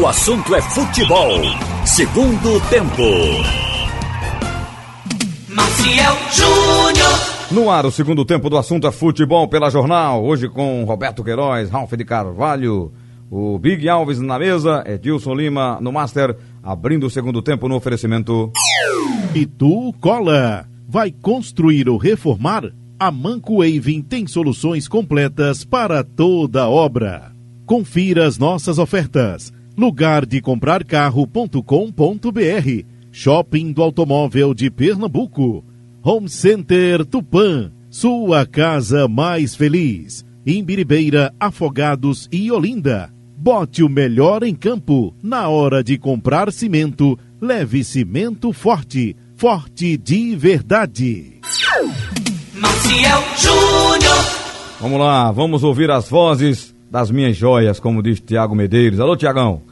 O assunto é futebol. Segundo tempo. Maciel Júnior. No ar, o segundo tempo do assunto é futebol pela jornal. Hoje com Roberto Queiroz, Ralf de Carvalho, o Big Alves na mesa, Edilson Lima no Master, abrindo o segundo tempo no oferecimento. E tu, Cola, vai construir ou reformar? A Manco Waving tem soluções completas para toda obra. Confira as nossas ofertas. Lugar de comprar carro.com.br Shopping do Automóvel de Pernambuco. Home Center Tupã. Sua casa mais feliz. Imbiribeira, Afogados e Olinda. Bote o melhor em campo. Na hora de comprar cimento, leve cimento forte. Forte de verdade. Maciel Júnior. Vamos lá, vamos ouvir as vozes das minhas joias, como diz Tiago Medeiros. Alô, Tiagão.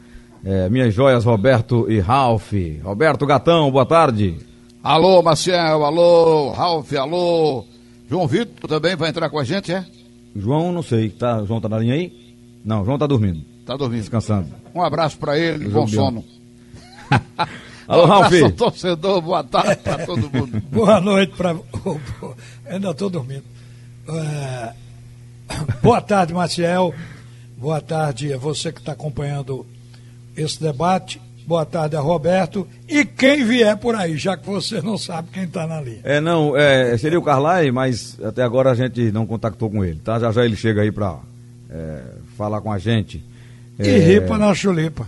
É, minhas joias, Roberto e Ralph. Roberto Gatão, boa tarde. Alô, Maciel, alô, Ralph, alô. João Vitor também vai entrar com a gente, é? João, não sei, tá, João tá na linha aí? Não, João tá dormindo, Tá dormindo. descansando. Um abraço pra ele, João bom sono. Alô, um Ralph. abraço torcedor, boa tarde pra todo mundo. Boa noite para. Ainda estou dormindo. É, Boa tarde, Maciel. Boa tarde a você que está acompanhando esse debate. Boa tarde a Roberto. E quem vier por aí, já que você não sabe quem está na linha. É, não, é, seria o Carlai, mas até agora a gente não contactou com ele, tá? Já já ele chega aí pra é, falar com a gente. E É, ripa na chulipa.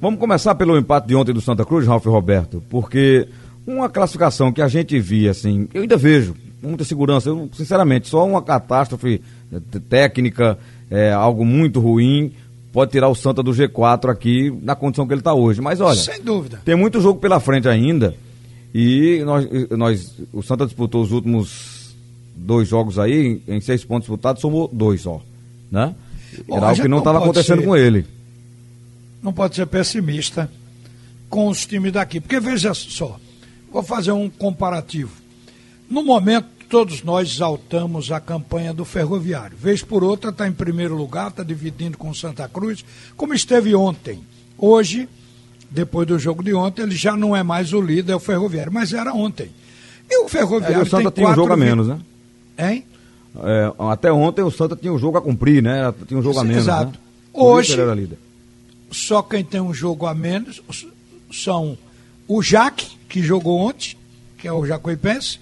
Vamos começar pelo empate de ontem do Santa Cruz, Ralf Roberto, porque uma classificação que a gente via, assim, eu ainda vejo, muita segurança, eu, sinceramente, só uma catástrofe t- técnica, é, algo muito ruim, pode tirar o Santa do G4 aqui na condição que ele está hoje. Mas olha, Sem dúvida. tem muito jogo pela frente ainda. E nós, nós, o Santa disputou os últimos dois jogos aí, em seis pontos disputados, somou dois só. Né? Bom, Era algo que não estava acontecendo ser- com ele. Não pode ser pessimista com os times daqui. Porque veja só, vou fazer um comparativo. No momento, todos nós exaltamos a campanha do Ferroviário. Vez por outra, está em primeiro lugar, está dividindo com o Santa Cruz, como esteve ontem. Hoje, depois do jogo de ontem, ele já não é mais o líder, é o Ferroviário, mas era ontem. E o É, Ferroviário o Santa tem tinha um jogo a menos, né? Hein? É, até ontem o Santa tinha um jogo a cumprir, né? Tinha um jogo a menos. Exato. Né? Por isso Hoje-. Só quem tem um jogo a menos são o Jaque, que jogou ontem, que é o Jacuipense,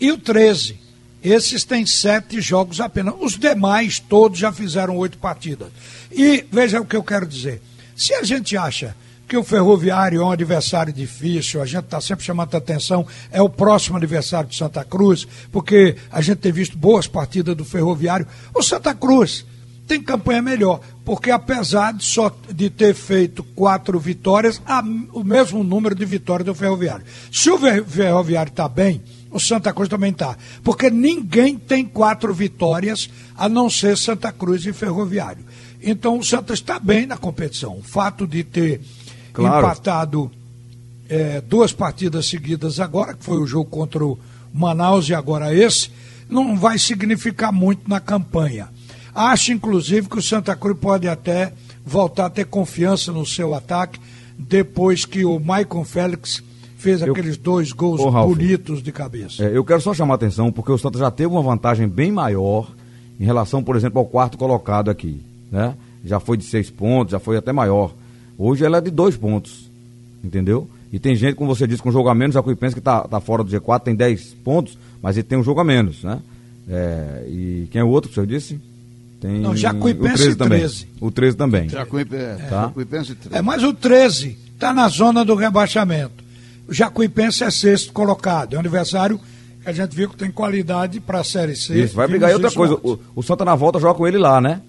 e o 13. Esses têm sete jogos apenas. Os demais, todos já fizeram oito partidas. E veja o que eu quero dizer. Se a gente acha que o Ferroviário é um adversário difícil, a gente está sempre chamando a atenção, é o próximo adversário de Santa Cruz, porque a gente tem visto boas partidas do Ferroviário. O Santa Cruz tem campanha melhor, porque apesar de só de ter feito quatro vitórias, há o mesmo número de vitórias do Ferroviário. Se o Ferroviário está bem, o Santa Cruz também está, porque ninguém tem quatro vitórias a não ser Santa Cruz e Ferroviário. Então o Santa está bem na competição. O fato de ter Claro. empatado é, duas partidas seguidas agora, que foi o jogo contra o Manaus e agora esse, não vai significar muito na campanha. Acho, inclusive, que o Santa Cruz pode até voltar a ter confiança no seu ataque depois que o Maicon Félix fez Eu- aqueles dois gols Ô, Ralf. bonitos de cabeça. É, eu quero só chamar a atenção, porque o Santa já teve uma vantagem bem maior em relação, por exemplo, ao quarto colocado aqui. Né? Já foi de seis pontos, já foi até maior. Hoje ela é de dois pontos. Entendeu? E tem gente, como você disse, com jogo a menos, a Cuipense que tá, tá fora do G4, tem 10 pontos, mas ele tem um jogo a menos, né? É, e quem é o outro que o senhor disse? Tem Não, Jacuipense o 13 também. 13. O 13 também. Jacuípe, é, Tá. Jacuipense três. É, mas o 13 está na zona do rebaixamento. O Jacuipense é sexto colocado. É um adversário que a gente viu que tem qualidade para a Série C. Isso, vai brigar. E outra coisa, o, o Santa na volta joga com ele lá, né?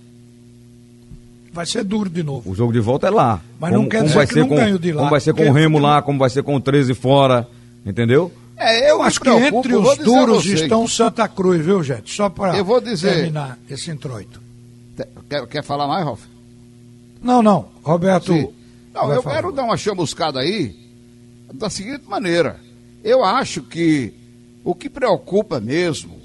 Vai ser duro de novo. O jogo de volta é lá. Mas não quer dizer vai que ser não com, ganha o de lá, Como vai ser com o Remo lá, como vai ser com o 13 fora, entendeu? É, Eu acho que entre os duros estão Santa Cruz, viu, gente? Só para terminar esse introito. Quer, quer falar mais, Ralf? Não, não. Roberto. Sim. Não, eu falar. quero dar uma chamuscada aí da seguinte maneira. Eu acho que o que preocupa mesmo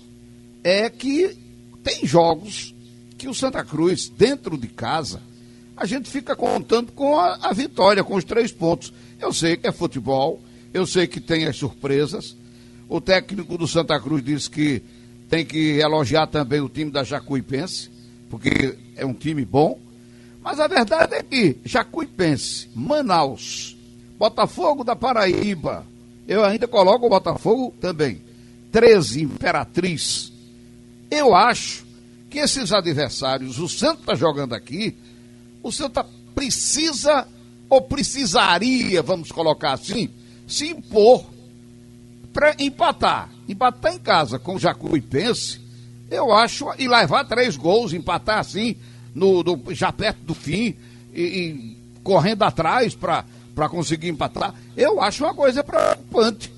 é que tem jogos que o Santa Cruz, dentro de casa, a gente fica contando com a, a vitória, com os três pontos. Eu sei que é futebol, eu sei que tem as surpresas. O técnico do Santa Cruz disse que tem que elogiar também o time da Jacuipense, porque é um time bom. Mas a verdade é que Jacuipense, Manaus, Botafogo da Paraíba, eu ainda coloco o Botafogo também, 13 Imperatriz. Eu acho que esses adversários, o Santa está jogando aqui, o Santa precisa ou precisaria, vamos colocar assim, se impor para empatar. Empatar em casa com o Jacuipense, eu acho, e levar três gols, empatar assim, no, no já perto do fim, e, e correndo atrás para conseguir empatar, eu acho uma coisa preocupante.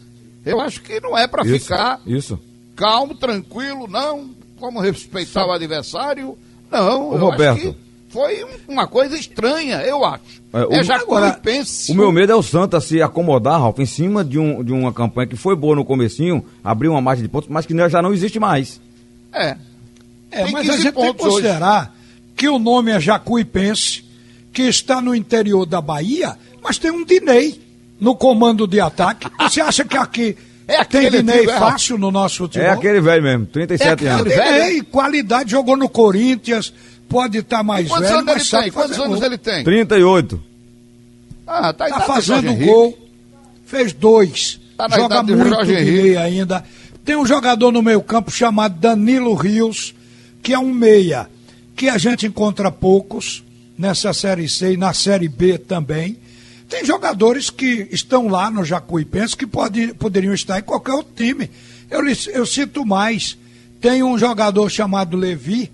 Eu acho que não é para ficar Isso. calmo, tranquilo, não. Como respeitar o adversário, não. Ô, eu Roberto. acho que foi um- uma coisa estranha, eu acho. É, o- É, agora, Jacuipense. O meu medo é o Santa se acomodar, Ralf, em cima de, um, de uma campanha que foi boa no comecinho, abriu uma margem de pontos, mas que já não existe mais. É. É, Tem mas 15 a gente tem que pontos hoje. considerar que o nome é Jacuipense, que está no interior da Bahia, mas tem um Dinei no comando de ataque. Você acha que aqui É tem Dinei tio, é, fácil no nosso futebol? É aquele velho mesmo, 37 É anos. aquele- Dinei, qualidade, jogou no Corinthians, pode estar mais Quantos velho, anos ele mas sabe tem? Quantos anos gol. ele tem? 38. Ah, tá, Tá do fazendo gol, fez dois. Tá joga muito Jorge Dinei Henrique. ainda. Tem um jogador no meio campo chamado Danilo Rios, que é um meia, que a gente encontra poucos nessa Série C e na Série B também. Tem jogadores que estão lá no Jacuipense que pode, poderiam estar em qualquer outro time. Eu, eu cito mais. Tem um jogador chamado Levi,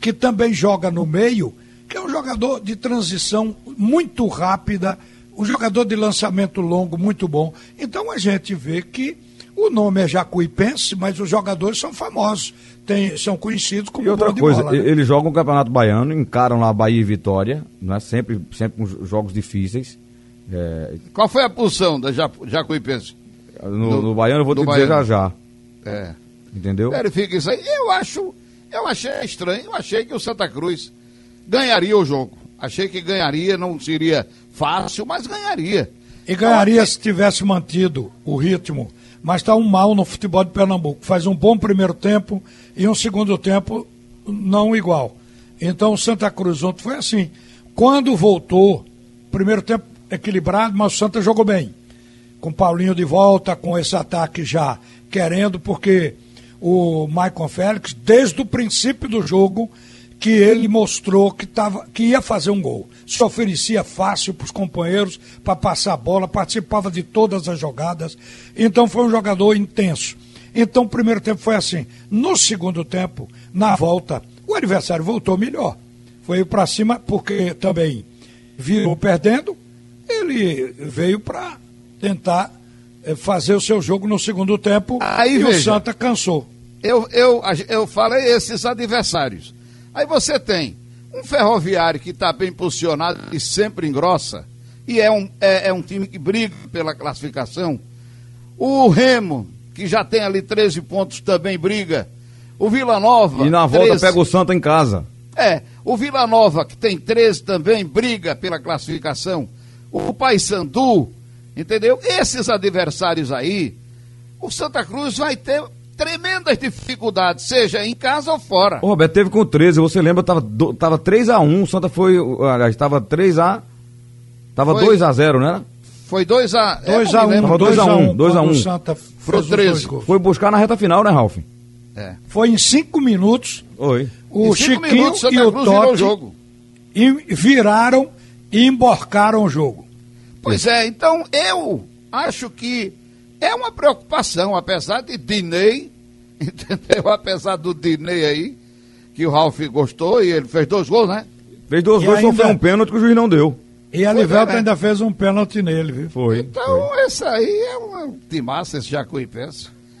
que também joga no meio, que é um jogador de transição muito rápida, um jogador de lançamento longo muito bom. Então a gente vê que o nome é Jacuipense, mas os jogadores são famosos, tem, são conhecidos como E outra coisa, bola, né? eles jogam o Campeonato Baiano, encaram lá Bahia e Vitória, não é? sempre, sempre com jo- jogos difíceis. É, Qual foi a posição da Ja- Jacuipense? no, Do- no Baiano eu vou te dizer já Baiano. já, É. entendeu? Verifica isso aí. Eu acho, eu achei estranho, eu achei que o Santa Cruz ganharia o jogo. Achei que ganharia, não seria fácil, mas ganharia. E ganharia se tivesse mantido o ritmo. Mas está um mal no futebol de Pernambuco. Faz um bom primeiro tempo e um segundo tempo não igual. Então o Santa Cruz ontem foi assim. Quando voltou, primeiro tempo equilibrado, mas o Santa jogou bem. Com Paulinho de volta, com esse ataque já querendo, porque o Maicon Félix, desde o princípio do jogo, que ele mostrou que, tava, que ia fazer um gol. Se oferecia fácil para os companheiros para passar a bola, participava de todas as jogadas. Então foi um jogador intenso. Então o primeiro tempo foi assim. No segundo tempo, na volta, o adversário voltou melhor. Foi para cima porque também virou perdendo. Ele veio para tentar eh, fazer o seu jogo no segundo tempo Aí, e o veja. Santa cansou. Eu, eu, eu falei esses adversários. Aí você tem um ferroviário que está bem posicionado e sempre engrossa, e é um, é, é um time que briga pela classificação. O Remo, que já tem ali 13 pontos, também briga. O Vila Nova. E na volta 13. pega o Santa em casa. É, o Vila Nova, que tem 13 também, briga pela classificação. O Paysandu, entendeu? Esses adversários aí, o Santa Cruz vai ter tremendas dificuldades, seja em casa ou fora. O Roberto teve com 13, você lembra, tava, do- tava 3x1, o Santa foi, aliás, tava 3x, tava Foi. 2x0, né? Foi 2 a 2 é, a não me 1 lembro. 2 a 1 2 a 1. O Santa os 13. dois gols. Foi buscar na reta final, né, Ralf? É. Foi em cinco minutos. Oi. O Chiquinho minutos, e o Cruz o jogo. e viraram e emborcaram o jogo. Pois é, então eu acho que é uma preocupação, apesar de Dinei, entendeu? Apesar do Dinei aí, que o Ralf gostou e ele fez dois gols, né? Fez dois E gols, ainda- sofreu um pênalti que o juiz não deu. E a Pois é, Livelta né? ainda fez um pênalti nele, viu? Foi. Então, esse aí é um timaço, esse Jacuipense.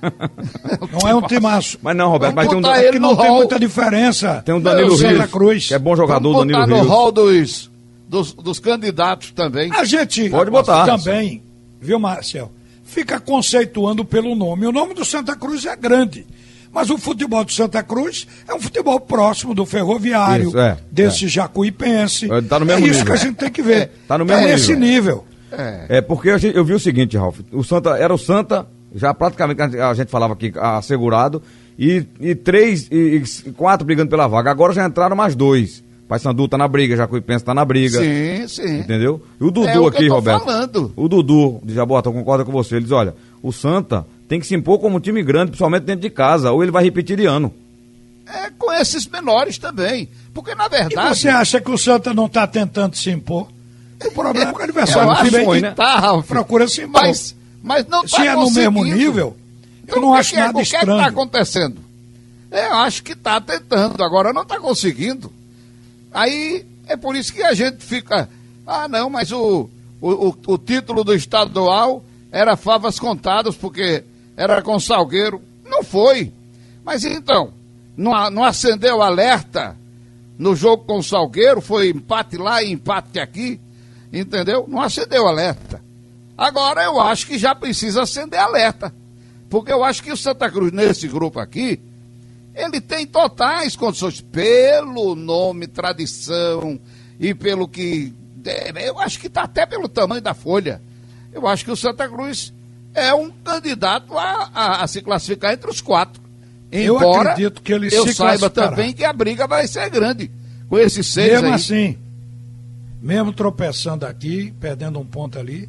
Não é um timaço. Mas não, Roberto, mas Vamos tem um, que não tem hall. muita diferença. tem um Danilo Rios, Cruz. que é bom jogador, Vamos Danilo botar no Rios. hall dos, dos, dos candidatos também. A gente Pode botar. também, viu, Marcel? Fica conceituando pelo nome. O nome do Santa Cruz é grande. Mas o futebol do Santa Cruz é um futebol próximo do ferroviário, Isso, é, desse jacuipense. É, tá no mesmo é isso nível. que a gente tem que ver. Tá no mesmo nesse nível. É, porque a gente- eu vi o seguinte, Ralf, o Santa, era o Santa, já praticamente a gente- a gente falava aqui, assegurado, e, e três, e, e quatro brigando pela vaga. Agora já entraram mais dois. Paysandu tá na briga, Jacuipense tá na briga. Sim, sim. Entendeu? E o Dudu É o que aqui, eu tô Roberto. falando. O Dudu de Jabota, concorda com você. Ele diz: olha, o Santa tem que se impor como um time grande, principalmente dentro de casa, ou ele vai repetir de ano. É com esses menores também. Porque, na E verdade. você acha que o Santa não está tentando se impor? O problema é que o adversário eu do time né? tá, Ralf. procura se impor. Mas, mas não tá Se é no mesmo nível, eu Então, não o que acho que é- nada O que é que estranho. está acontecendo? É, Eu acho que está tentando, agora não está conseguindo. Aí é por isso que a gente fica. Ah, não, mas o, o, o, título do estadual era favas contadas, porque era com Salgueiro. Não foi. Mas então, não, não acendeu alerta no jogo com Salgueiro, foi empate lá e empate aqui, entendeu? Não acendeu alerta. Agora eu acho que já precisa acender alerta. Porque eu acho que o Santa Cruz, nesse grupo aqui, ele tem totais condições, pelo nome, tradição e pelo que. é, Eu acho que está até pelo tamanho da folha. Eu acho que o Santa Cruz é um candidato a, a- a se classificar entre os quatro. Eu Embora acredito que ele eu se saiba também que a briga vai ser grande com esses seis Mesmo aí. assim, mesmo tropeçando aqui, perdendo um ponto ali,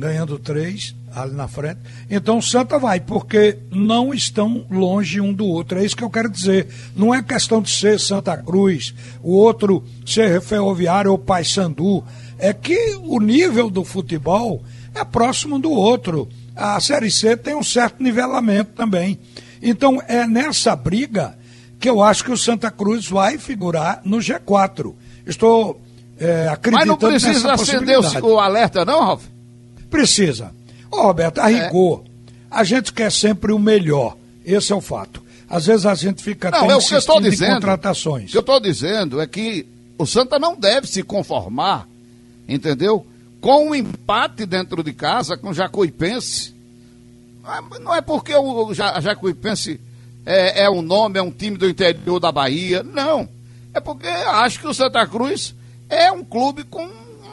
ganhando três ali na frente. Então o Santa vai, porque não estão longe um do outro. É isso que eu quero dizer. Não é questão de ser Santa Cruz, o outro ser Ferroviário ou Paysandu. É que o nível do futebol é próximo do outro. A Série C tem um certo nivelamento também. Então é nessa briga que eu acho que o Santa Cruz vai figurar no G4. Estou é, Mas acreditando não precisa acender o alerta, não, Ralf? Precisa. Ô, Roberto, a É. rigor, a gente quer sempre o melhor. Esse é o fato. Às vezes a gente fica Não, é o que eu estou dizendo. contratações. O que eu estou dizendo é que o Santa não deve se conformar, entendeu? Com um empate dentro de casa com o Jacuipense. Ah, Não é porque o Ja- Jacuipense é, é um nome, é um time do interior da Bahia. Não. É porque acho que o Santa Cruz é um clube com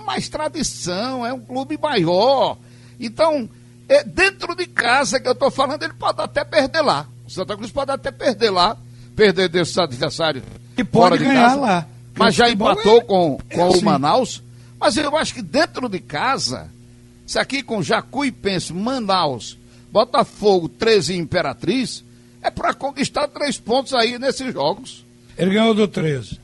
mais tradição, é um clube maior. Então, é dentro de casa que eu estou falando, ele pode até perder lá. O Santa Cruz pode até perder lá, perder desses adversários. E pode fora de ganhar casa. lá. Mas já empatou é- com, é com assim. o Manaus. Mas eu acho que dentro de casa, se aqui com Jacuipense, Manaus, Botafogo, 13 e Imperatriz, é para conquistar três pontos aí nesses jogos. Ele ganhou do 13.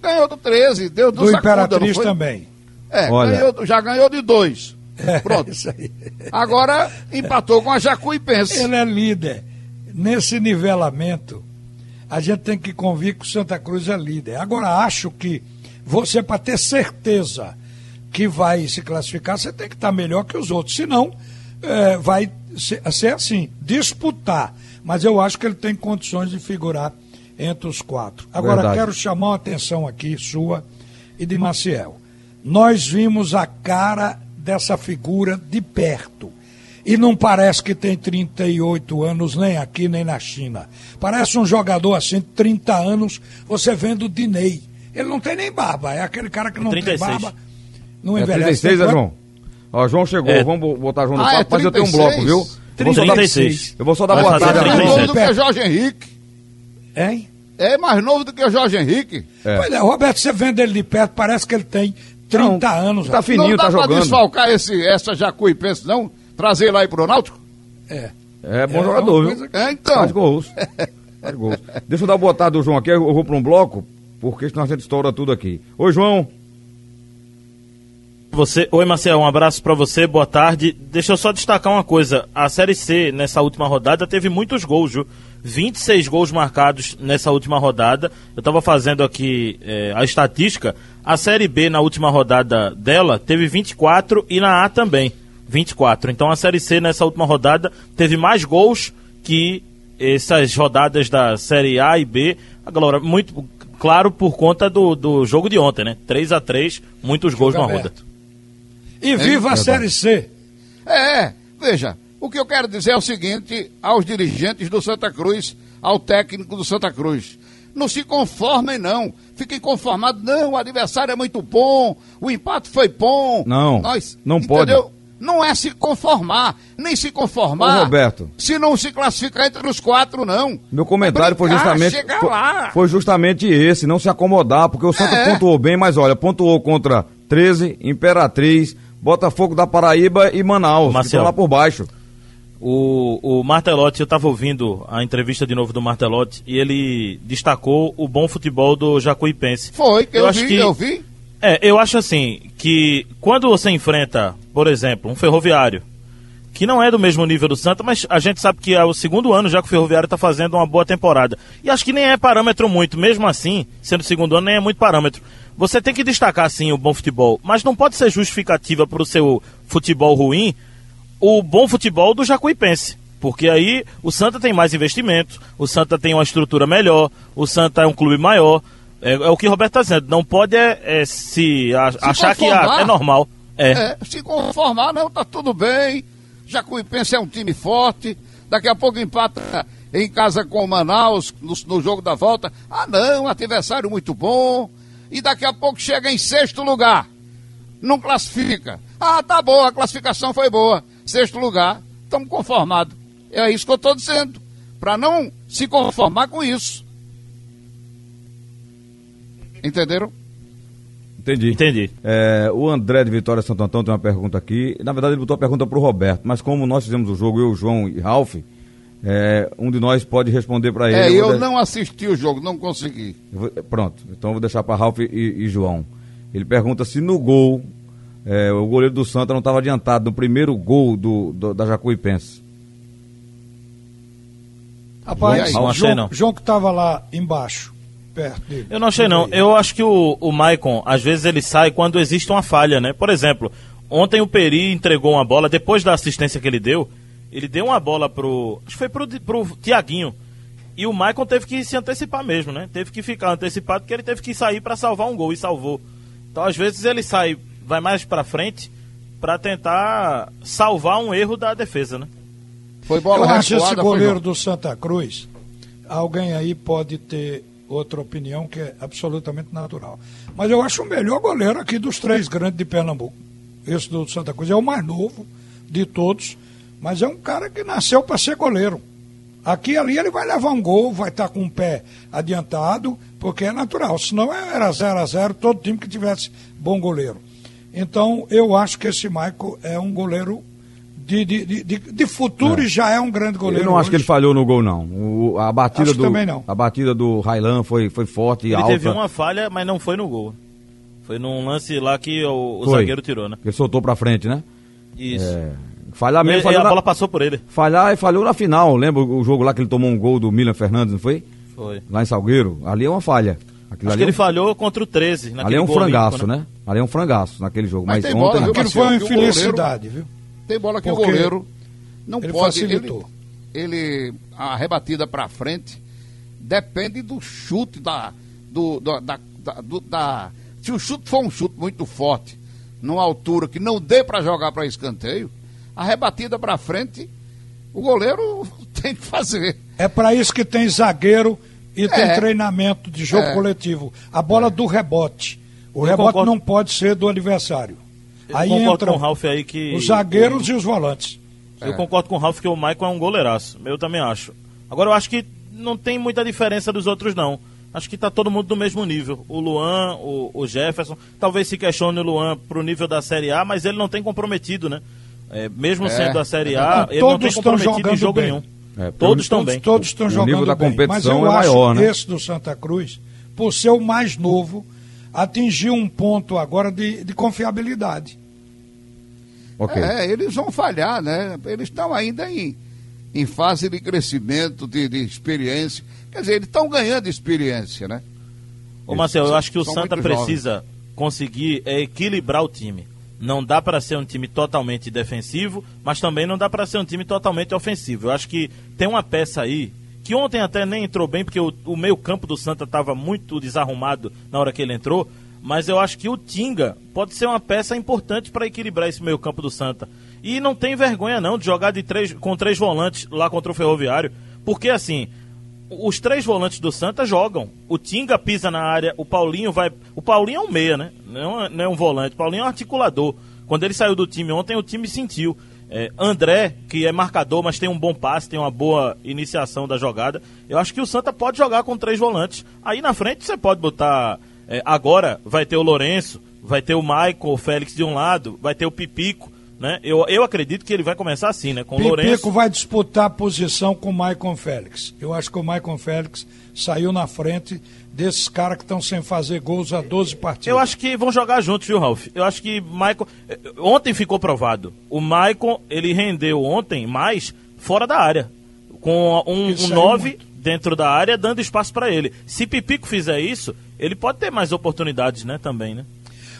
Ganhou do 13, deu do, Do sacuda, Imperatriz também. É, Olha. ganhou já ganhou de dois. Pronto. Isso aí. Agora empatou com a Jacuipense. Ele é líder. Nesse nivelamento, a gente tem que convir que o Santa Cruz é líder. Agora, acho que você, para ter certeza que vai se classificar, você tem que estar melhor que os outros. Senão, eh, vai ser, ser assim, disputar. Mas eu acho que ele tem condições de figurar entre os quatro. Agora, Verdade. quero chamar a atenção aqui, sua e de Maciel. Nós vimos a cara dessa figura de perto. E não parece que tem 38 anos, nem aqui, nem na China. Parece um jogador assim, 30 anos, você vendo o Dinei. Ele não tem nem barba, é aquele cara que não 36. tem barba. Não É envelhece. 36, né, Tem João? Ó, João chegou, É. vamos bo- botar João no Ah, é papo, mas eu tenho um 36? bloco, viu? Eu vou só dar- 36. Eu vou só dar boa tarde a mais 37. novo do que Jorge Henrique. Hein? É mais novo do que o Jorge Henrique. É. Pois é, Roberto, você vendo ele de perto, parece que ele tem 30 anos. Tá fininho, não dá tá pra jogando. desfalcar esse, essa Jacuipense, não? Trazer ele aí pro Náutico? É. É bom É jogador, viu? coisa É, então. Faz gols. Faz gols. Deixa eu dar boa tarde do João aqui, eu vou para um bloco, porque senão a gente estoura tudo aqui. Oi, João. Você, oi Marcel, um abraço pra você, boa tarde. Deixa eu só destacar uma coisa: a Série C nessa última rodada teve muitos gols, viu? 26 gols marcados nessa última rodada. Eu tava fazendo aqui eh, a estatística. A Série B na última rodada dela teve 24 e na A também 24. Então a Série C nessa última rodada teve mais gols que essas rodadas da Série A e B. Agora, muito claro por conta do, do jogo de ontem, né? 3 a 3 muitos gols na roda. E viva a Série C. É, veja, o que eu quero dizer é o seguinte aos dirigentes do Santa Cruz, ao técnico do Santa Cruz. Não se conformem, não. Fiquem conformados, não, o adversário é muito bom, o empate foi bom. Não, Nós, não pode. entendeu? Não é se conformar, nem se conformar. Ô, Roberto. Se não se classificar entre os quatro, não. Meu comentário É foi brincar, justamente chegar foi, lá. foi justamente esse, não se acomodar, porque o Santa É. pontuou bem, mas olha, pontuou contra 13, Imperatriz, Botafogo da Paraíba e Manaus, que Marcelo. estão lá por baixo. O, o Martelotti, eu estava ouvindo a entrevista de novo do Martelotti e ele destacou o bom futebol do Jacuipense. Foi, que eu, acho vi, que- eu vi. É, eu acho assim, que quando você enfrenta, por exemplo, um ferroviário, que não é do mesmo nível do Santa, mas a gente sabe que é o segundo ano já que o Ferroviário está fazendo uma boa temporada. E acho que nem é parâmetro muito, mesmo assim, sendo segundo ano, nem é muito parâmetro. Você tem que destacar, sim, o bom futebol, mas não pode ser justificativa para o seu futebol ruim o bom futebol do Jacuipense. Porque aí o Santa tem mais investimento, o Santa tem uma estrutura melhor, o Santa é um clube maior. É, é o que o Roberto está dizendo. Não pode é, é, se, a- achar que ah, é normal. É. É, se conformar, não, tá tudo bem. Jacuipense é um time forte. Daqui a pouco empata em casa com o Manaus no, no jogo da volta. Ah, não, adversário muito bom. E daqui a pouco chega em sexto lugar. Não classifica. Ah, tá boa, a classificação foi boa. Sexto lugar, estamos conformados. É isso que eu estou dizendo. Para não se conformar com isso. Entenderam? Entendi. Entendi. É, o André de Vitória Santo Antão tem uma pergunta aqui. Na verdade, ele botou a pergunta para o Roberto, mas como nós fizemos o jogo, eu, João e Ralph, é, um de nós pode responder para ele. É, eu de- não assisti o jogo, não consegui. vou- Pronto, então eu vou deixar para Ralph e, e João. Ele pergunta se no gol é, o goleiro do Santa não estava adiantado no primeiro gol do, do- da Jacuipense. Rapaz, Não achei, João, não. João que estava lá embaixo, perto dele. Eu não achei não. Eu acho que o, o Maicon, às vezes ele sai quando existe uma falha, né? Por exemplo, ontem o Peri entregou uma bola, depois da assistência que ele deu, ele deu uma bola pro. Acho que foi pro, pro Tiaguinho. E o Maicon teve que se antecipar mesmo, né? Teve que ficar antecipado porque ele teve que sair para salvar um gol e salvou. Então, às vezes, ele sai, vai mais pra frente para tentar salvar um erro da defesa, né? Foi bola Eu acho esse recuada, goleiro do Santa Cruz, alguém aí pode ter outra opinião que é absolutamente natural. Mas eu acho o melhor goleiro aqui dos três grandes de Pernambuco. Esse do Santa Cruz é o mais novo de todos, mas é um cara que nasceu para ser goleiro. Aqui e ali ele vai levar um gol, vai estar com o pé adiantado, porque é natural. Senão era 0 a 0 todo time que tivesse bom goleiro. Então eu acho que esse Michael é um goleiro de, de, de, de- futuro e já é um grande goleiro. eu não acho que ele hoje. falhou no gol, não. O- a batida Acho que do também não. a batida do Railan foi, foi forte e Ele alta. teve uma falha, mas não foi no gol. Foi num lance lá que o, o zagueiro tirou, né? Ele soltou pra frente, né? Isso. É, falhar mesmo, e falhou a na- bola passou por ele. falhar e falhou na final. Lembra o jogo lá que ele tomou um gol do Milan Fernandes, não foi? Foi. Lá em Salgueiro. Ali é uma falha. Aquilo Acho que é ele um- falhou contra o 13. Ali é um gol frangaço, né? Ali é um frangaço naquele jogo. Mas Mas, tem ontem. bola, viu? Aquilo foi uma o infelicidade, viu? Tem bola que o Porque goleiro não ele pode. Ele, facilitou. ele- a rebatida para frente depende do chute da, do, da, da, da- do- da- Se o chute for um chute muito forte, numa altura que não dê para jogar para escanteio, a rebatida para frente, o goleiro tem que fazer. É para isso que tem zagueiro e tem É. treinamento de jogo É. coletivo. A bola do rebote. O Eu rebote concordo. não pode ser do adversário. Eu Aí concordo entram o aí que. os zagueiros e os volantes. Eu concordo com o Ralf que o Michael é um goleiraço. Eu também acho. Agora eu acho que não tem muita diferença dos outros, não. Acho que tá todo mundo do mesmo nível. O Luan, o, o Jefferson. Talvez se questione o Luan pro nível da Série A, mas ele não tem comprometido, né? É, mesmo sendo a Série A, Não, ele não tem comprometido em jogando jogo bem. nenhum. É, todos estão Todos, bem. todos estão O jogando nível da bem. Mas competição eu é acho maior, que né? esse do Santa Cruz, por ser o mais novo, atingiu um ponto agora de, de confiabilidade. Ok. É, eles vão falhar, né? Eles estão ainda em, em fase de crescimento, de, de experiência. Quer dizer, eles estão ganhando experiência, né? Ô Marcelo, eu acho que o Santa precisa conseguir é, equilibrar o time. Não dá para ser um time totalmente defensivo, mas também não dá para ser um time totalmente ofensivo. Eu acho que tem uma peça aí que ontem até nem entrou bem porque o, o meio campo do Santa estava muito desarrumado na hora que ele entrou, mas eu acho que o Tinga pode ser uma peça importante para equilibrar esse meio campo do Santa. E não tem vergonha não de jogar de três, com três volantes lá contra o Ferroviário, porque assim, os três volantes do Santa jogam. O Tinga pisa na área, o Paulinho vai. O Paulinho é um meia, né? Não é, não é um volante. O Paulinho é um articulador. Quando ele saiu do time ontem, o time sentiu. É, André, que é marcador, mas tem um bom passe, tem uma boa iniciação da jogada. Eu acho que o Santa pode jogar com três volantes. Aí na frente você pode botar. É, agora vai ter o Lourenço, vai ter o Michael, o Félix de um lado, vai ter o Pipico. Né? Eu, eu acredito que ele vai começar assim, né? Com o Pipico Lourenço. vai disputar a posição com o Maicon Félix. Eu acho que o Maicon Félix saiu na frente desses caras que estão sem fazer gols há 12 partidas. Eu acho que vão jogar juntos, viu, Ralf? Eu acho que Maicon. eh, Ontem ficou provado. O Maicon, ele rendeu ontem mais fora da área. Com um, Ele um saiu 9 muito. dentro da área, dando espaço para ele. Se Pipico fizer isso, ele pode ter mais oportunidades, né? Também, né?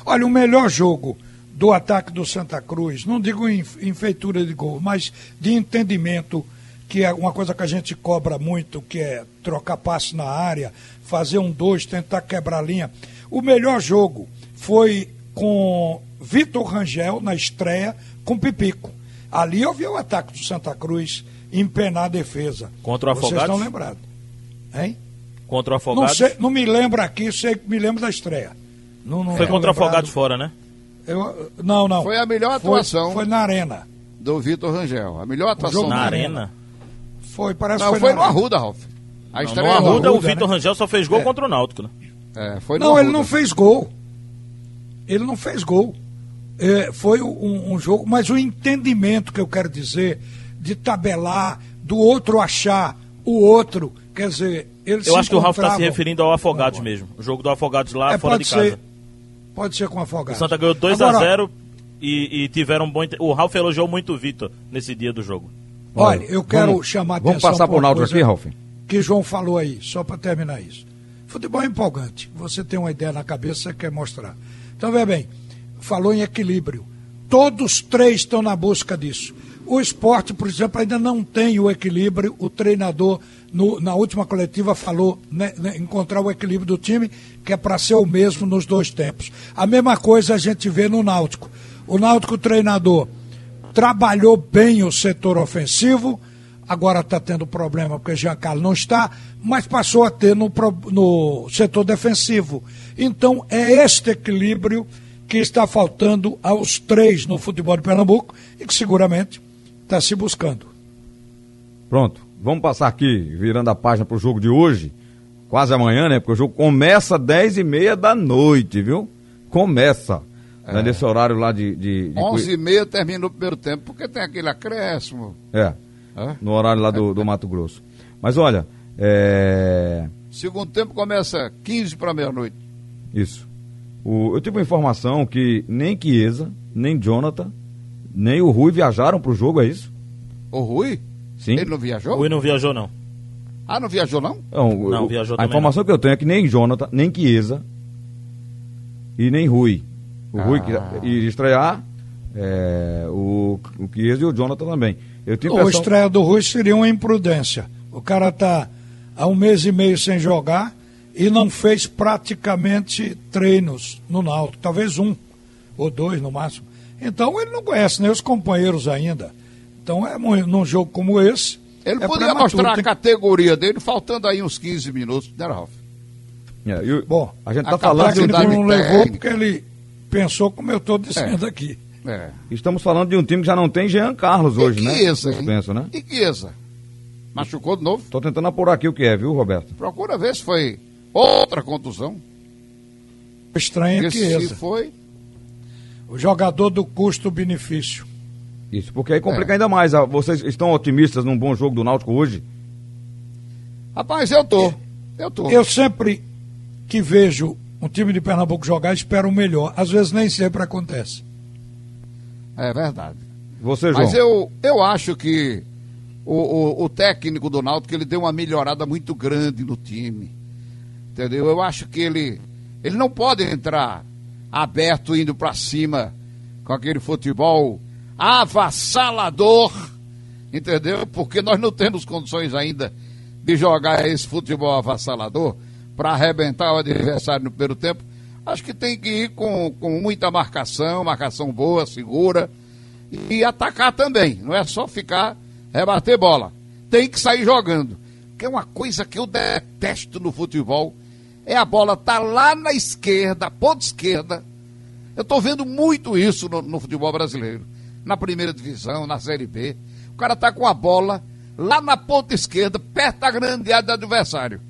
Olha, o melhor jogo do ataque do Santa Cruz, não digo em, em feitura de gol, mas de entendimento, que é uma coisa que a gente cobra muito, que é trocar passe na área, fazer um dois, tentar quebrar a linha. O melhor jogo foi com Vitor Rangel na estreia com Pipico. Ali eu vi o ataque do Santa Cruz empenar a defesa. Contra o Vocês Afogados? estão lembrados? Hein? Contra o Não, Afogados. sei, não me lembro aqui, sei que me lembro da estreia. Não, não Foi contra o. Afogados fora, né? Eu, não, não. Foi a melhor Foi- atuação. Foi, na arena. do Vitor Rangel. A melhor atuação Na dele. arena. Foi, parece que foi foi, no arena. Arruda, Ralf. A Não, no do Arruda, o Arruda, Vitor né? Rangel só fez gol É. contra o Náutico, né? É, foi no Não, ele Arruda. não fez gol. Ele não fez gol. É, foi um, um jogo, mas o entendimento que eu quero dizer de tabelar, do outro achar o outro, quer dizer, eles Eu acho que o Ralf está se referindo ao Afogados mesmo. O jogo do Afogados lá É, fora de ser. Pode ser com O afogado. Santa ganhou 2 Agora, a 0 e, e tiveram um bom. O Ralf elogiou muito o Vitor nesse dia do jogo. Olha, eu quero Vamos- chamar a Vamos atenção passar pra pro uma Náutico coisa aqui, Ralf? que João falou aí, só para terminar isso. Futebol é empolgante. Você tem uma ideia na cabeça, você quer mostrar. Então, veja bem, falou em equilíbrio. Todos três estão na busca disso. O esporte, por exemplo, ainda não tem o equilíbrio. O treinador, no- na última coletiva, falou né, né, encontrar o equilíbrio do time, que é para ser o mesmo nos dois tempos. A mesma coisa a gente vê no Náutico. O Náutico, treinador, trabalhou bem o setor ofensivo, agora está tendo problema porque Giancarlo não está, mas passou a ter no, no setor defensivo. Então é este equilíbrio que está faltando aos três no futebol de Pernambuco e que seguramente está se buscando. Pronto, vamos passar aqui, virando a página pro jogo de hoje, quase amanhã, né? Porque o jogo começa às 10 e meia da noite, viu? Começa. Né, nesse horário lá de. de, de 11 e meia termina o primeiro tempo, porque tem aquele acréscimo. É, Hã? no horário lá do, do Mato Grosso. Mas olha, é. Segundo tempo começa 15 para meia-noite. Isso. O- eu tive uma informação que nem Chiesa, nem Jonathan, nem o Rui viajaram pro jogo, é isso? O Rui? Sim. Ele não viajou? O Rui não viajou, não. Ah, não viajou não? Não, Não, o- viajou a também informação que eu tenho é que nem Jonathan, nem Chiesa e nem Rui. O Rui que Ah. iria estrear, é, o, o Chiesa e o Jonathan também. Eu tenho impressão... estreia do Rui seria uma imprudência. O cara está há um mês e meio sem jogar e não fez praticamente treinos no Náutico, talvez um ou dois no máximo. Então ele não conhece nem os companheiros ainda. Então é num jogo como esse. Ele é prematuro, mostrar a categoria dele, faltando aí uns 15 minutos, né, Ralf? É, e o- Bom, a gente a está falando de um capacidade time, não levou porque ele pensou como eu estou dizendo aqui. É. estamos falando de um time que já não tem Jean Carlos hoje, e né? Chiesa? Suspenso, né? E Chiesa? Machucou de novo? Tô tentando apurar aqui o que é, viu, Roberto? Procura ver se foi outra contusão. Estranho é Porque que se esse. foi, O jogador do custo-benefício. Isso, porque aí complica É. ainda mais. Ah, Vocês estão otimistas num bom jogo do Náutico hoje? Rapaz, eu tô. Eu tô. Eu sempre que vejo um time de Pernambuco jogar, espero o melhor. Às vezes nem sempre acontece. É verdade. Você, João? Mas eu, eu acho que o, o, o técnico do Náutico ele deu uma melhorada muito grande no time. Entendeu? Eu acho que ele, ele não pode entrar aberto indo para cima com aquele futebol avassalador, entendeu? Porque nós não temos condições ainda de jogar esse futebol avassalador para arrebentar o adversário no primeiro tempo. Acho que tem que ir com, com muita marcação, marcação boa, segura, e atacar também. Não é só ficar rebater bola. Tem que sair jogando. Porque uma coisa que eu detesto no futebol é a bola tá lá na esquerda, ponta esquerda. Eu estou vendo muito isso no, no, futebol brasileiro. Na primeira divisão, na Série B. O cara tá com a bola lá na ponta esquerda, perto da grande área do adversário.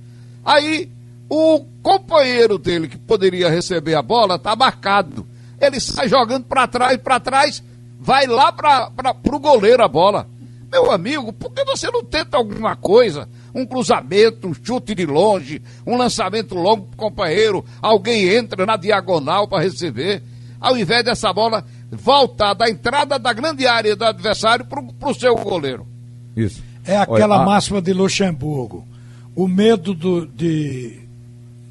Aí o companheiro dele que poderia receber a bola tá marcado. Ele sai jogando para trás, para trás, vai lá para o goleiro a bola. Meu amigo, por que você não tenta alguma coisa? Um cruzamento, um chute de longe, um lançamento longo pro companheiro, alguém entra na diagonal para receber, ao invés dessa bola voltar da entrada da grande área do adversário para o seu goleiro. Isso. É aquela Olha, a... máxima de Luxemburgo. O medo do, de,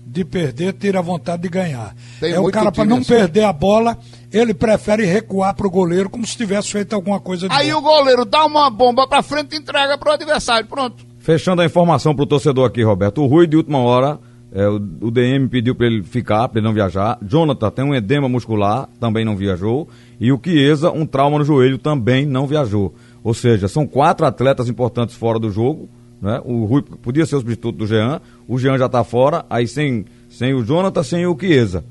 de perder tira a vontade de ganhar. Tem é o cara, para não assim. perder a bola, ele prefere recuar para o goleiro como se tivesse feito alguma coisa de Aí bom. o goleiro dá uma bomba para frente e entrega para o adversário. Pronto. Fechando a informação para o torcedor aqui, Roberto. O Rui, de última hora, é, o, o, DM pediu para ele ficar, para ele não viajar. Jonathan tem um edema muscular, também não viajou. E o Chiesa, um trauma no joelho, também não viajou. Ou seja, são quatro atletas importantes fora do jogo. Né? O Rui podia ser o substituto do Jean. O Jean já está fora. Aí sem, sem o Jonathan, sem o Chiesa.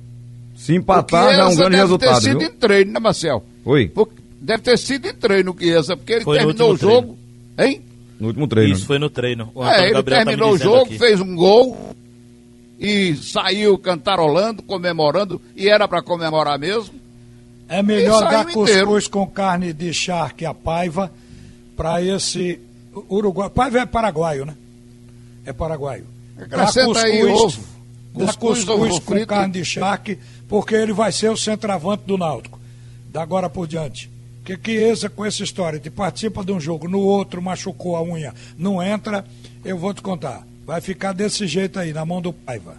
Se empatar, já é um grande deve resultado. Deve ter sido viu? em treino, né, Marcel? Oi. Deve ter sido em treino o Chiesa, porque ele Foi terminou o jogo. Treino. Hein? No último treino. Isso foi no treino. O é, ele Gabriel tá terminou tá o jogo, aqui. fez um gol e saiu cantarolando, comemorando, e era para comemorar mesmo. É melhor dar cuscuz com carne de charque a paiva para esse Uruguai. Paiva é paraguaio, né? É paraguaio. Acrescenta cuscuz, aí ovo. Cuscuz, cuscuz com carne de charque, porque ele vai ser o centroavante do Náutico. Da agora por diante. Que Chiesa com essa história de participa de um jogo, no outro machucou a unha, não entra, eu vou te contar. Vai ficar desse jeito aí, na mão do Paiva.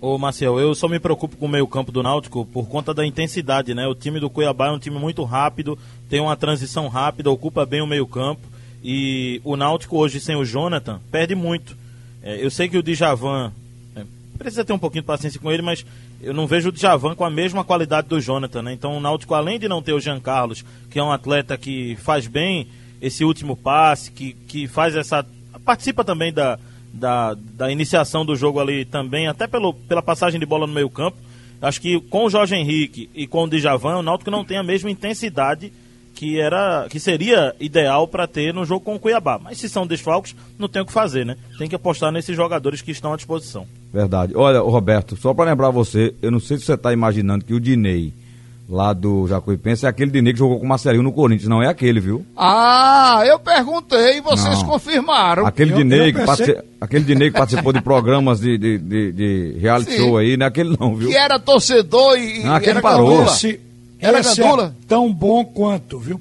Ô Marcel, eu só me preocupo com o meio campo do Náutico por conta da intensidade, né? O time do Cuiabá é um time muito rápido, tem uma transição rápida, ocupa bem o meio campo. E o Náutico hoje sem o Jonathan perde muito. É, eu sei que o Djavan é, precisa ter um pouquinho de paciência com ele, mas eu não vejo o Djavan com a mesma qualidade do Jonathan, né? Então o Náutico, além de não ter o Jean Carlos, que é um atleta que faz bem esse último passe, que, que faz essa. participa também da, da, da iniciação do jogo ali também, até pelo, pela passagem de bola no meio campo. Acho que com o Jorge Henrique e com o Djavan, o Náutico não tem a mesma intensidade que era que seria ideal para ter no jogo com o Cuiabá. Mas se são desfalques, não tem o que fazer, né? Tem que apostar nesses jogadores que estão à disposição. Verdade. Olha, Roberto, só para lembrar você, eu não sei se você está imaginando que o Dinei lá do Jacuipense é aquele Dinei que jogou com o Marcelinho no Corinthians, não é aquele, viu? Ah, eu perguntei e vocês não. confirmaram. Aquele, Dinei que aquele Dinei que participou de programas de, de, de, de reality Sim. show aí, não é aquele não, viu? Que era torcedor e, não, aquele era parou. Esse, era Esse É tão bom quanto, viu?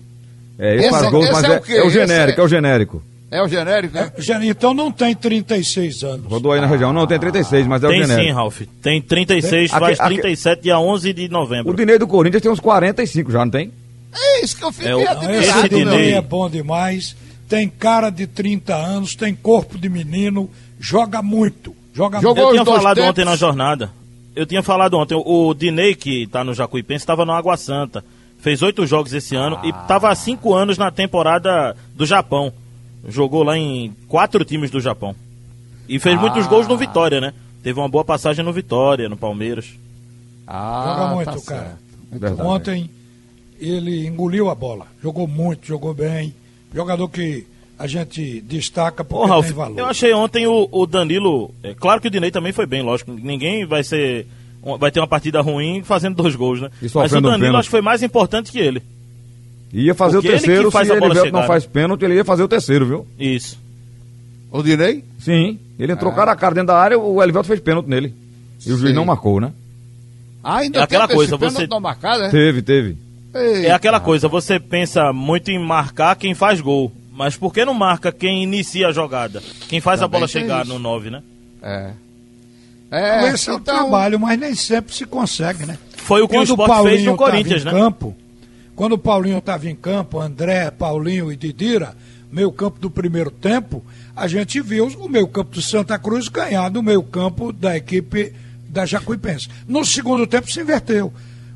É, ele esse, faz gols, mas é, é, é, o genérico, é... é... o genérico. É o genérico, né? É, então não tem 36 anos. Rodou aí na região. Não, tem 36, mas é tem o genérico. Tem sim, Ralf. Tem 36, tem? faz aqui, 37, aqui... dia 11 de novembro. O Dinei do Corinthians tem uns 45 já, não tem? É isso que eu fiquei é, o... Esse Dinei é bom demais. Tem cara de 30 anos, tem corpo de menino, joga muito. Joga Jogou muito. Eu tinha falado tempos. ontem na jornada eu tinha falado ontem, o Dinei, que está no Jacuipense, estava no Água Santa. Fez oito jogos esse ano ah. e estava há cinco anos na temporada do Japão. Jogou lá em quatro times do Japão. E fez ah. muitos gols no Vitória, né? Teve uma boa passagem no Vitória, no Palmeiras. Ah, Joga muito, tá cara. Ontem ele engoliu a bola. Jogou muito, jogou bem. Jogador que a gente destaca porque Ô, Ralf, tem valor. Eu achei ontem o, o Danilo. É, claro que o Dinei também foi bem, lógico. Ninguém vai ser. Vai ter uma partida ruim fazendo dois gols, né? Mas o Danilo um acho que foi mais importante que ele. Ia fazer porque o terceiro, se ele chegar, não faz pênalti, ele ia fazer o terceiro, viu? Isso. O Dinei? Sim. Ele entrou ah. cara a cara dentro da área, o Elivelto fez pênalti nele. E Sim. o juiz não marcou, né? Ah, ainda é aquela coisa, você não marcar, né? Teve, teve. Eita. É aquela coisa, você pensa muito em marcar quem faz gol. Mas por que não marca quem inicia a jogada? Quem faz Também a bola chegar isso. no 9, né? É. É, Esse é o então- trabalho, mas nem sempre se consegue, né? Foi o que quando o Sport fez no Corinthians, né? Campo, quando o Paulinho estava em campo, André, Paulinho e Didira, meio campo do primeiro tempo, a gente viu o meio campo do Santa Cruz ganhar do meio campo da equipe da Jacuipense. No segundo tempo se inverteu.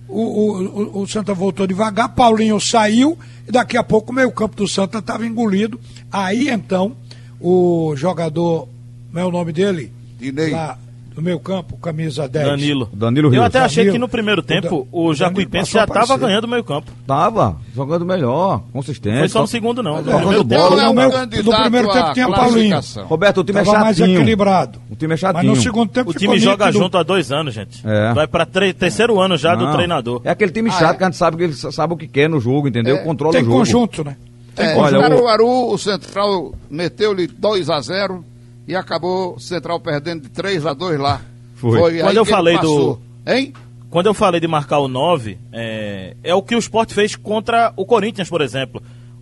O, o, o, Santa voltou devagar, Paulinho saiu e daqui a pouco o meio campo do Santa estava engolido. Aí então o jogador, como é o nome dele? Dinei. Lá no meu campo, camisa 10. Danilo. Danilo Eu Rios. até achei Danilo. que no primeiro O tempo Dan- o o Jacuipense já estava ganhando o meio campo. Tava jogando melhor, consistente. Foi só no segundo não. Mas No é, primeiro jogando tempo, bola, Então é no meu- candidato no primeiro tempo tinha Paulinho. Roberto, o time é Tava mais chatinho. equilibrado. O time é Mas chatinho. no segundo tempo O time joga nítido. junto há dois anos, gente. É. Vai para terceiro ano já do Não, treinador. É aquele time Ah, chato é? que a gente sabe que ele sabe o que quer no jogo, entendeu? É. Controla Tem o jogo. conjunto, né? Tem É, Olha, o o- Caruaru, o Central meteu-lhe 2 a 0 e acabou o Central perdendo de 3 a 2 lá. Foi. aí Quando eu que ele falei do-. Hein? Quando eu falei de marcar o 9, é, é o que o Sport fez contra o Corinthians, por exemplo.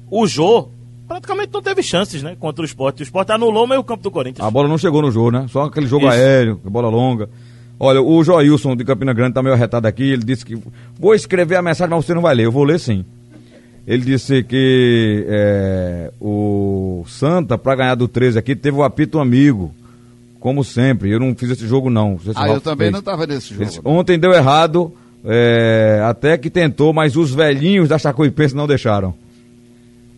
O Jô praticamente não teve chances, né? Contra o Sport. O Sport anulou o meio campo do Corinthians. A bola não chegou no jogo, né? Só aquele jogo Isso. aéreo, bola longa. Olha, o Joilson de Campina Grande tá meio arretado aqui. Ele disse que. Vou escrever a mensagem, mas você não vai ler. Eu vou ler sim. Ele disse que é, o Santa, pra ganhar do 13 aqui, teve o apito amigo. Como sempre. Eu não fiz esse jogo, não. Se Ah, eu também fez. não estava nesse jogo. disse, Ontem deu errado. é, até que tentou, mas os velhinhos da Chacoipense não deixaram.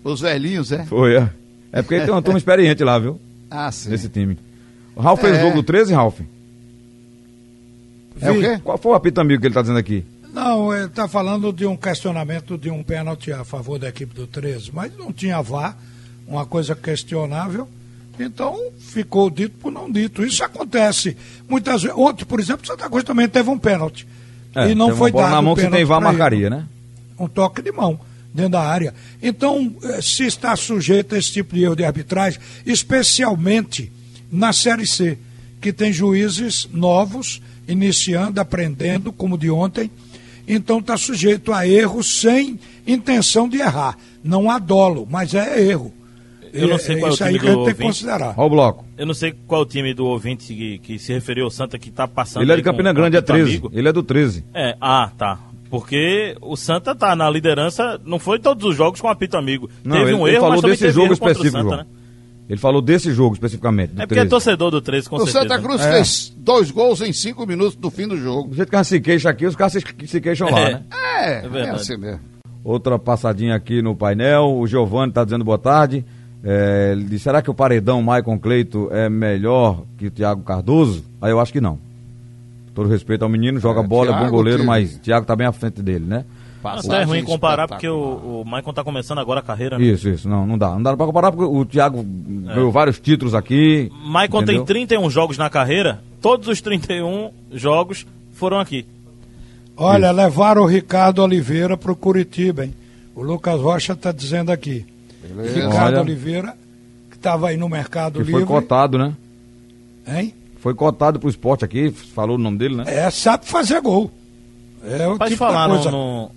Os velhinhos, é? Foi, é. É porque tem uma turma experiente lá, viu? Ah, sim. Nesse time. O Ralf fez o É. jogo do 13, Ralf? É o quê? Qual foi o apito amigo que ele tá dizendo aqui? Não, ele está falando de um questionamento de um pênalti a favor da equipe do 13, mas não tinha VAR, uma coisa questionável. Então ficou dito por não dito. Isso acontece muitas vezes. Ontem, por exemplo, Santa Cruz também teve um pênalti. É, e não foi dado na mão que tem ele. marcaria, né? um toque de mão dentro da área. Então, eh, se está sujeito a esse tipo de erro de arbitragem, especialmente na Série C, que tem juízes novos, iniciando, aprendendo, como de ontem, então está sujeito a erro sem intenção de errar. Não há dolo, mas é erro. Eu não sei É qual é o isso aí time que a do gente tem que ouvinte. considerar. Olha o bloco. Eu não sei qual o time do ouvinte que, que se referiu ao Santa que tá passando. Ele é de Campina com- Grande, é com 13. amigo. Ele é do 13. É, ah, tá. Porque o Santa tá na liderança, não foi todos os jogos com apito amigo. Não, teve ele, um ele erro, falou mas também desse teve jogo erro contra o específico, Santa, né? Ele falou desse jogo especificamente. do É porque é 13. torcedor do 13, com O certeza. Santa né? Cruz É. fez dois gols em cinco minutos do fim do jogo. Do jeito que a gente se queixa aqui, os caras se, se queixam lá, É. né? É, é, verdade. assim mesmo. Outra passadinha aqui no painel. O Giovanni está dizendo boa tarde. É, ele diz, será que o paredão Maicon Cleito é melhor que o Thiago Cardoso? Aí eu acho que não. Todo respeito ao menino, joga É, bola, é bom Thiago goleiro, que- mas o Thiago tá bem à frente dele, né? Até é ruim comparar porque o, o Maicon tá começando agora a carreira. Né? Isso, isso. Não, não dá. Não dá pra comparar porque o Thiago ganhou vários títulos aqui. Maicon entendeu? tem 31 jogos na carreira, todos os 31 jogos foram aqui. Olha, levaram o Ricardo Oliveira para o Curitiba, hein? O Lucas Rocha está dizendo aqui. Ricardo Olha. Oliveira, que estava aí no Mercado Que foi Livre. cotado, né? Hein? Foi cotado pro esporte aqui, falou o nome dele, né? É, sabe fazer gol. É o Mas tipo da falaram coisa. no, no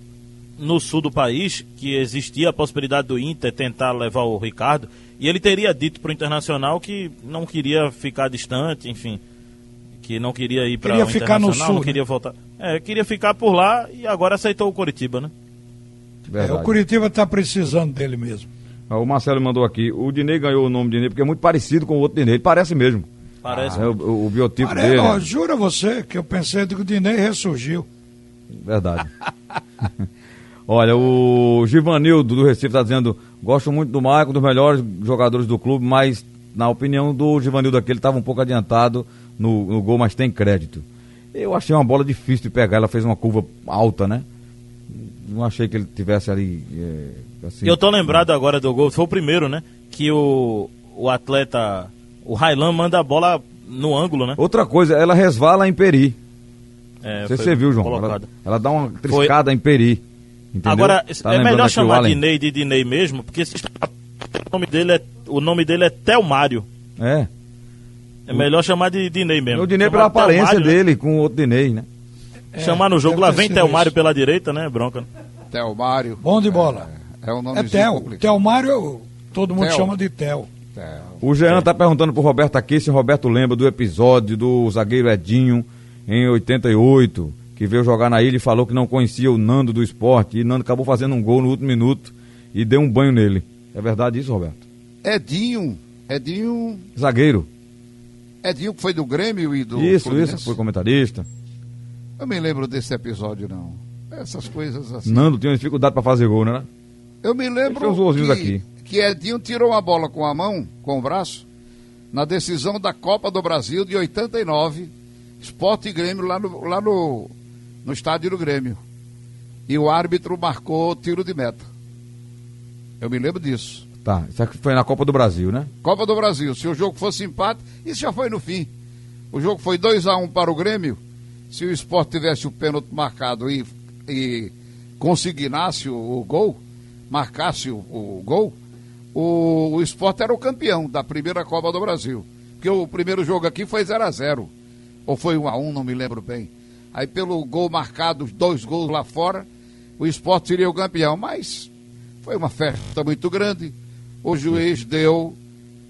sul do país que existia a possibilidade do Inter tentar levar o Ricardo e ele teria dito pro Internacional que não queria ficar distante, enfim, que não queria ir para Queria o ficar no Internacional, sul, não né? queria voltar. É, queria ficar por lá e agora aceitou o Coritiba, né? É, o Curitiba está precisando dele mesmo. Ah, O Marcelo mandou aqui. O Dinei ganhou o nome Dinei porque é muito parecido com o outro Dinei. Ele parece mesmo. Parece. É, o, o- o biotipo Pare- dele. ó, né? jura você que eu pensei que o Dinei ressurgiu. Verdade. Olha, o Givanildo do Recife está dizendo: gosto muito do Maicon, dos melhores jogadores do clube, mas na opinião do Givanildo aqui, ele estava um pouco adiantado no, no gol, mas tem crédito. Eu achei uma bola difícil de pegar, ela fez uma curva alta, né? Não achei que ele tivesse ali. é, assim, E eu tô lembrado agora do gol, foi o primeiro, né? Que o, o atleta, o Railan manda a bola no ângulo, né? Outra coisa, ela resvala em Peri. É, foi você viu, João. Ela, ela dá uma triscada em Peri. Entendeu? Agora, Tá é melhor o chamar? Dinei de Dinei mesmo, porque o nome dele é, o nome dele é Telmário. É. É melhor chamar de Dinei mesmo. O Dinei pela aparência né? dele com o outro Dinei, né? Chamar no jogo, deve lá vem Telmário pela direita, né? Bronca. Telmário. Bom de bola. É um nome É Tel. Telmário, todo mundo Tel. chama de Tel. O Jean tá perguntando pro Roberto aqui se o Roberto lembra do episódio do zagueiro Edinho em 88, que veio jogar na ilha e falou que não conhecia o Nando do esporte. E Nando acabou fazendo um gol no último minuto e deu um banho nele. É verdade isso, Roberto? Edinho. Edinho. Zagueiro. Edinho que foi do Grêmio e do. isso, Fluminense. isso, foi comentarista. Eu me lembro desse episódio, não. Essas coisas assim. Nando tinha dificuldade para fazer gol, né? Eu me lembro que, aqui. que Edinho tirou a bola com a mão, com o braço, na decisão da Copa do Brasil de 89, Sport e Grêmio lá no, lá no, no estádio do Grêmio. E o árbitro marcou tiro de meta. Eu me lembro disso. Tá, isso aqui foi na Copa do Brasil, né? Copa do Brasil. Se o jogo fosse empate, isso já foi no fim. O jogo foi 2 a 1 um para o Grêmio. Se o Sport tivesse o pênalti marcado e, e consignasse o, o gol, marcasse o, o gol, o, o Sport era o campeão da primeira Copa do Brasil. Porque o primeiro jogo aqui foi 0 a 0 Ou foi 1 um a 1 um, não me lembro bem. Aí pelo gol marcado, os dois gols lá fora, o Sport seria o campeão. Mas foi uma festa muito grande. O juiz deu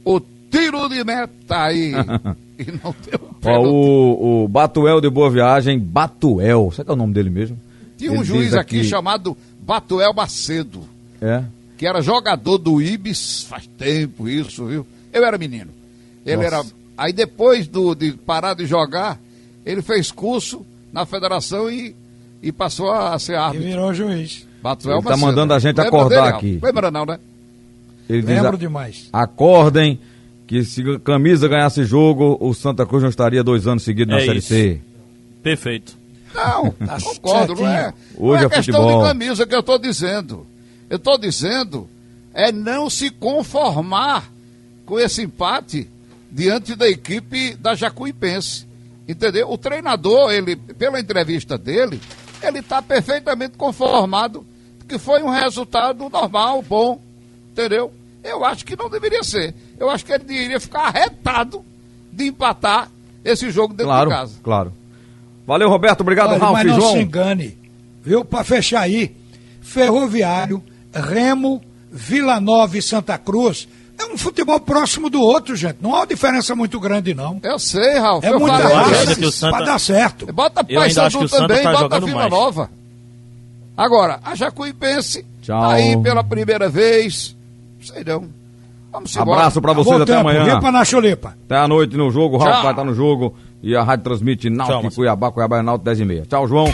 o tiro de meta aí. e não deu Ó, o, o Batuel de Boa Viagem, Batuel, será que é o nome dele mesmo? Tinha um Ele juiz diz aqui chamado Batuel Macedo, É. que era jogador do Ibis, faz tempo isso, viu? Eu era menino. Ele Nossa. era. Aí depois do, de parar de jogar, ele fez curso na federação e, e passou a ser E árbitro. virou juiz. Batuel Ele tá mandando a gente acordar dele, aqui. Lembra não, né? Ele diz, Lembro a- demais. acordem que se a camisa ganhasse jogo, o Santa Cruz não estaria dois anos seguidos na É Série isso. C. Perfeito. Não, Tá concordo, não é, certinho. não Hoje é é questão futebol. de camisa que eu estou dizendo. Eu estou dizendo é não se conformar com esse empate diante da equipe da Jacuipense. Entendeu? O treinador, ele, pela entrevista dele, ele está perfeitamente conformado que foi um resultado normal, bom. Entendeu? Eu acho que não deveria ser. Eu acho que ele deveria ficar arretado de empatar esse jogo dentro Claro, de casa. claro. Valeu, Roberto. Obrigado, Olha, Ralf mas não João. se engane, viu? Para fechar aí, Ferroviário, Remo, Vila Nova e Santa Cruz é um futebol próximo do outro, gente. Não há uma diferença muito grande, não. Eu sei, Ralf. É eu muita falei acho raça isso. que o Santa- para dar certo. Bota Paysandu também, tá bota Vila mais. Nova. Agora, a Jacuipense Tchau. tá aí pela primeira vez. Sei não. Vamos embora. Abraço pra vocês, Acabou até tempo. amanhã. Viva na chulipa. Até a noite no jogo, o Ralf vai estar no jogo e a rádio transmite Náutico Tchau, e. Cuiabá, Cuiabá e Náutico 10 e meia. Tchau, João.